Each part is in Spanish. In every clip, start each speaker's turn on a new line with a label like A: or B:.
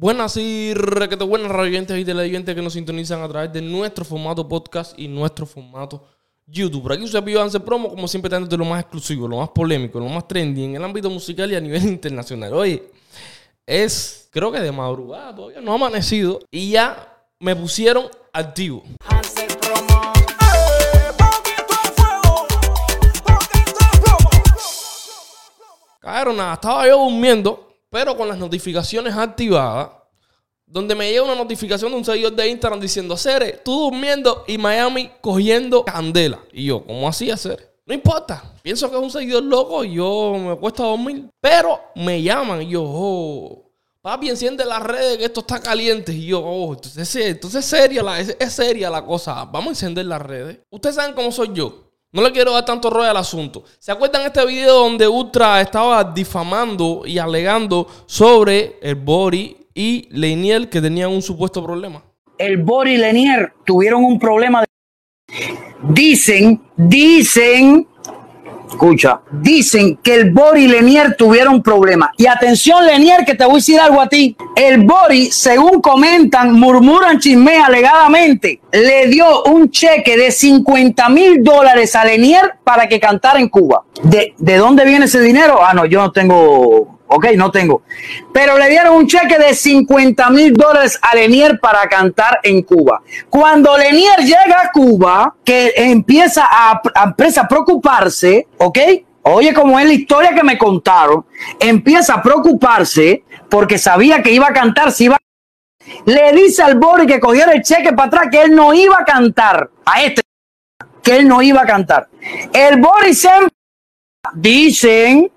A: Buenas y requete buenas radioyentes y televidentes que nos sintonizan a través de nuestro formato podcast y nuestro formato YouTube. Por aquí usted pidió hacer promo, como siempre, de lo más exclusivo, lo más polémico, lo más trendy en el ámbito musical y a nivel internacional. Oye, es creo que de madrugada todavía no ha amanecido y ya me pusieron activo. Cabrón, nada, estaba yo durmiendo pero con las notificaciones activadas, donde me llega una notificación de un seguidor de Instagram diciendo, Cere, tú durmiendo y Miami cogiendo candela. Y yo, ¿cómo así hacer? No importa, pienso que es un seguidor loco y yo me cuesta dormir. Pero me llaman y yo, oh, papi, enciende las redes que esto está caliente. Y yo, oh, entonces, entonces es, seria es seria la cosa. Vamos a encender las redes. Ustedes saben cómo soy yo. No le quiero dar tanto rollo al asunto. ¿Se acuerdan este video donde Ultra estaba difamando y alegando sobre el Bori y Lenier que tenían un supuesto problema?
B: El Bori y Lenier tuvieron un problema. De... Dicen, dicen Escucha, dicen que el Bori y Lenier tuvieron problemas. Y atención, Lenier, que te voy a decir algo a ti. El Bori, según comentan, murmuran chisme alegadamente, le dio un cheque de 50 mil dólares a Lenier para que cantara en Cuba. ¿De, ¿De dónde viene ese dinero? Ah, no, yo no tengo Ok, no tengo. Pero le dieron un cheque de 50 mil dólares a Lenier para cantar en Cuba. Cuando Lenier llega a Cuba, que empieza a, a preocuparse, ok, oye como es la historia que me contaron, empieza a preocuparse porque sabía que iba a cantar, si iba le dice al Boris que cogiera el cheque para atrás, que él no iba a cantar a este, que él no iba a cantar. El Boris se dicen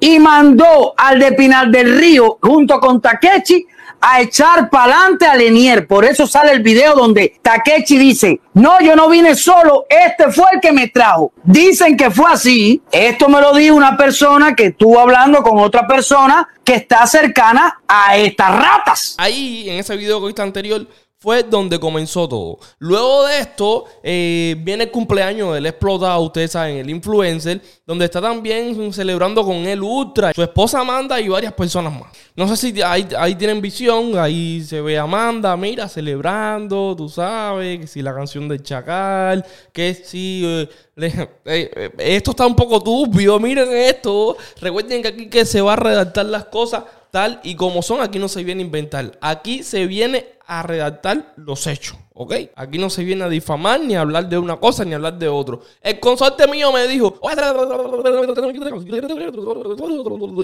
B: y mandó al de Pinar del Río junto con Takechi a echar para adelante a Lenier. Por eso sale el video donde Takechi dice, no, yo no vine solo, este fue el que me trajo. Dicen que fue así. Esto me lo dijo una persona que estuvo hablando con otra persona que está cercana a estas ratas.
A: Ahí, en ese video que viste anterior, fue donde comenzó todo. Luego de esto, eh, viene el cumpleaños del explotado, ustedes saben, el influencer, donde está también celebrando con él Ultra, su esposa Amanda y varias personas más. No sé si ahí, ahí tienen visión, ahí se ve Amanda, mira, celebrando, tú sabes, que si la canción del Chacal, que si... Eh, esto está un poco turbio, miren esto. Recuerden que aquí que se va a redactar las cosas tal y como son, aquí no se viene a inventar. Aquí se viene a redactar los hechos, ¿ok? Aquí no se viene a difamar, ni a hablar de una cosa, ni a hablar de otro. El consorte mío me dijo...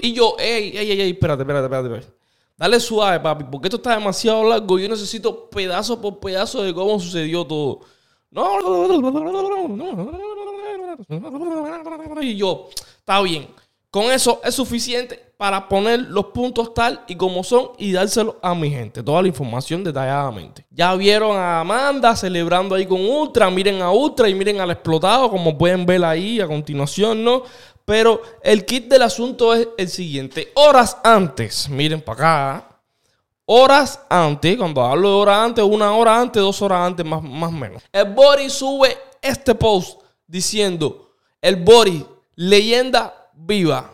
A: Y yo, ey, ey, ey, espérate, espérate, espérate. Dale suave, papi, porque esto está demasiado largo. Yo necesito pedazo por pedazo de cómo sucedió todo. No. Y yo, está bien. Con eso es suficiente para poner los puntos tal y como son y dárselo a mi gente. Toda la información detalladamente. Ya vieron a Amanda celebrando ahí con Ultra. Miren a Ultra y miren al explotado, como pueden ver ahí a continuación, ¿no? Pero el kit del asunto es el siguiente. Horas antes, miren para acá. Horas antes, cuando hablo de horas antes, una hora antes, dos horas antes, más o menos. El Bori sube este post diciendo: El Bori, leyenda viva.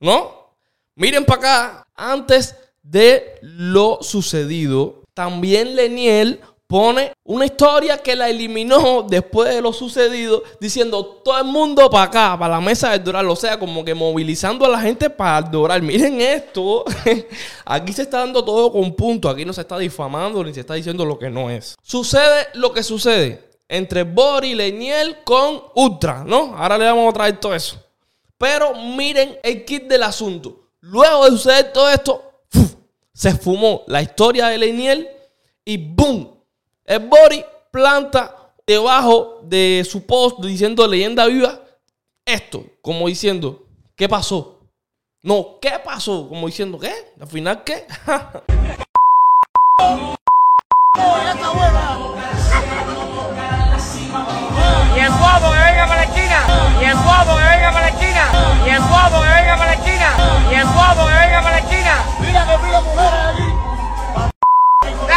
A: ¿No? Miren para acá, antes de lo sucedido, también Leniel pone una historia que la eliminó después de lo sucedido, diciendo todo el mundo para acá, para la mesa del Doral, o sea, como que movilizando a la gente para adorar. Miren esto, aquí se está dando todo con punto, aquí no se está difamando ni se está diciendo lo que no es. Sucede lo que sucede entre Bori y Leniel con Ultra, ¿no? Ahora le vamos a traer todo eso. Pero miren el kit del asunto. Luego de suceder todo esto, se fumó la historia de Leniel y ¡boom! El Bori planta debajo de su post diciendo leyenda viva esto, como diciendo, ¿qué pasó? No, ¿qué pasó? Como diciendo, ¿qué? Al final, ¿qué?
C: y el guapo que venga para la esquina. Mira que pila mujeres aquí.
A: Ok,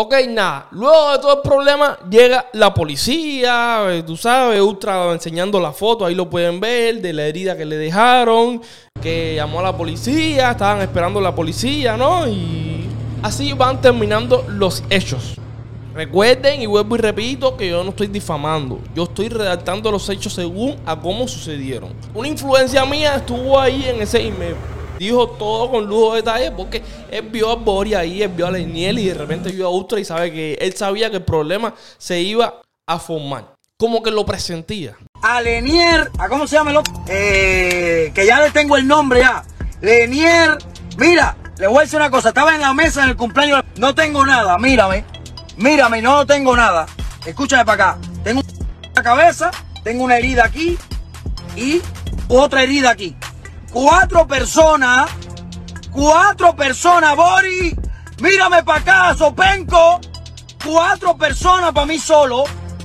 A: Ok, nada. Luego de todo el problema, llega la policía, eh, tú sabes, Ultra enseñando la foto, ahí lo pueden ver, de la herida que le dejaron, que llamó a la policía, estaban esperando a la policía, ¿no? Y así van terminando los hechos. Recuerden, y vuelvo y repito, que yo no estoy difamando. Yo estoy redactando los hechos según a cómo sucedieron. Una influencia mía estuvo ahí en ese email dijo todo con lujo de detalle porque él vio a Bori ahí, él vio a Leniel y de repente vio a Ultra y sabe que él sabía que el problema se iba a formar. Como que lo presentía.
B: A Lenier, ¿a cómo se llama el eh, que ya le tengo el nombre ya. Lenier, mira, le voy a decir una cosa, estaba en la mesa en el cumpleaños, no tengo nada, mírame, mírame, no tengo nada. Escúchame para acá, tengo una cabeza, tengo una herida aquí y otra herida aquí. Cuatro personas. Cuatro personas, Bori. Mírame para acá, Sopenco. Cuatro personas para mí solo.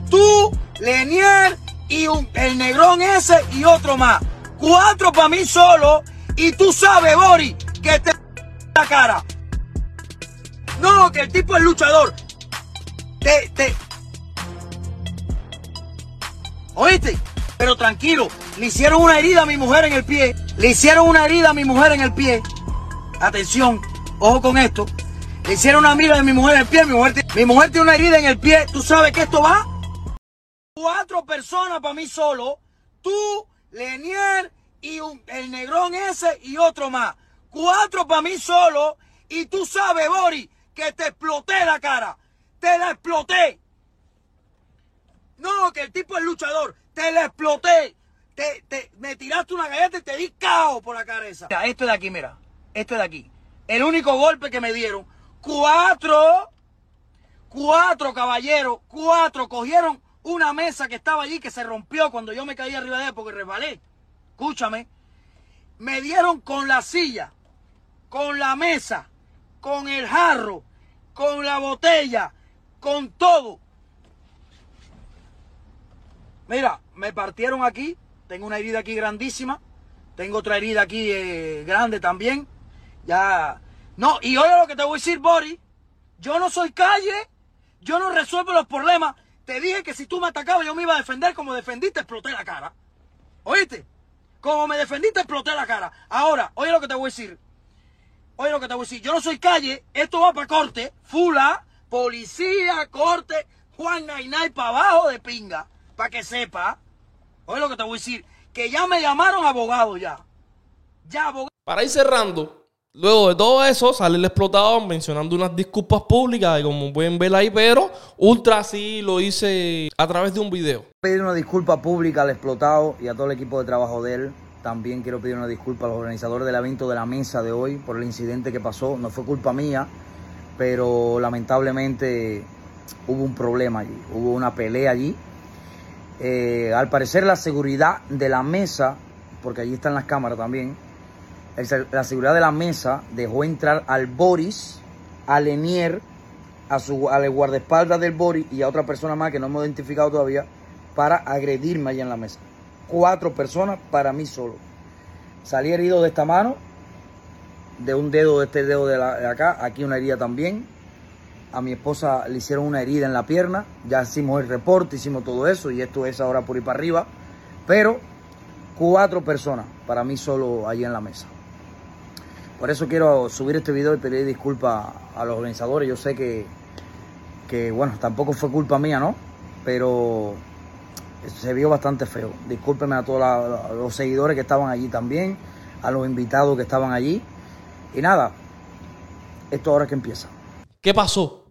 B: Tú, Lenier y el negrón ese y otro más. Cuatro para mí solo. Y tú sabes, Bori, que te la cara. No, que el tipo es luchador. Te, te. ¿Oíste? Pero tranquilo, le hicieron una herida a mi mujer en el pie. Le hicieron una herida a mi mujer en el pie. Atención, ojo con esto. Le hicieron una herida a mi mujer en el pie. Mi mujer, mi mujer tiene una herida en el pie. ¿Tú sabes que esto va? Cuatro personas para mí solo. Tú, Lenier y el negrón ese y otro más. Cuatro para mí solo. Y tú sabes, Bori, que te exploté la cara. Te la exploté. No, que el tipo es luchador. Te la exploté te, me tiraste una galleta y te di caos por la cabeza. Esto de aquí, mira. Esto de aquí. El único golpe que me dieron. Cuatro, cuatro caballeros, cuatro cogieron una mesa que estaba allí que se rompió cuando yo me caí arriba de él porque resbalé. Escúchame. Me dieron con la silla, con la mesa, con el jarro, con la botella, con todo. Mira, me partieron aquí tengo una herida aquí grandísima. Tengo otra herida aquí eh, grande también. Ya. No, y oye lo que te voy a decir, Boris. Yo no soy calle. Yo no resuelvo los problemas. Te dije que si tú me atacabas yo me iba a defender como defendiste, exploté la cara. ¿Oíste? Como me defendiste, exploté la cara. Ahora, oye lo que te voy a decir. Oye lo que te voy a decir. Yo no soy calle. Esto va para corte. Fula, policía, corte. Juan Nainay para abajo de pinga. Para que sepa. Oye lo que te voy a decir, que ya me llamaron abogado ya.
A: Ya abogado. Para ir cerrando, luego de todo eso sale el explotador mencionando unas disculpas públicas y como pueden ver ahí, pero Ultra sí lo hice a través de un video.
B: Pedir una disculpa pública al explotado y a todo el equipo de trabajo de él. También quiero pedir una disculpa a los organizadores del evento de la mesa de hoy por el incidente que pasó. No fue culpa mía, pero lamentablemente hubo un problema allí, hubo una pelea allí eh, al parecer la seguridad de la mesa, porque allí están las cámaras también, la seguridad de la mesa dejó entrar al Boris, a Lenier, a su, al guardaespaldas del Boris y a otra persona más que no hemos identificado todavía para agredirme allá en la mesa. Cuatro personas para mí solo. Salí herido de esta mano, de un dedo, de este dedo de, de acá, aquí una herida también a mi esposa le hicieron una herida en la pierna, ya hicimos el reporte, hicimos todo eso y esto es ahora por ir para arriba, pero cuatro personas para mí solo allí en la mesa. Por eso quiero subir este video y pedir disculpas a los organizadores. Yo sé que, que, bueno, tampoco fue culpa mía, ¿no? Pero se vio bastante feo. Discúlpenme a todos los seguidores que estaban allí también, a los invitados que estaban allí. Y nada, esto ahora que empieza.
A: ¿Qué pasó?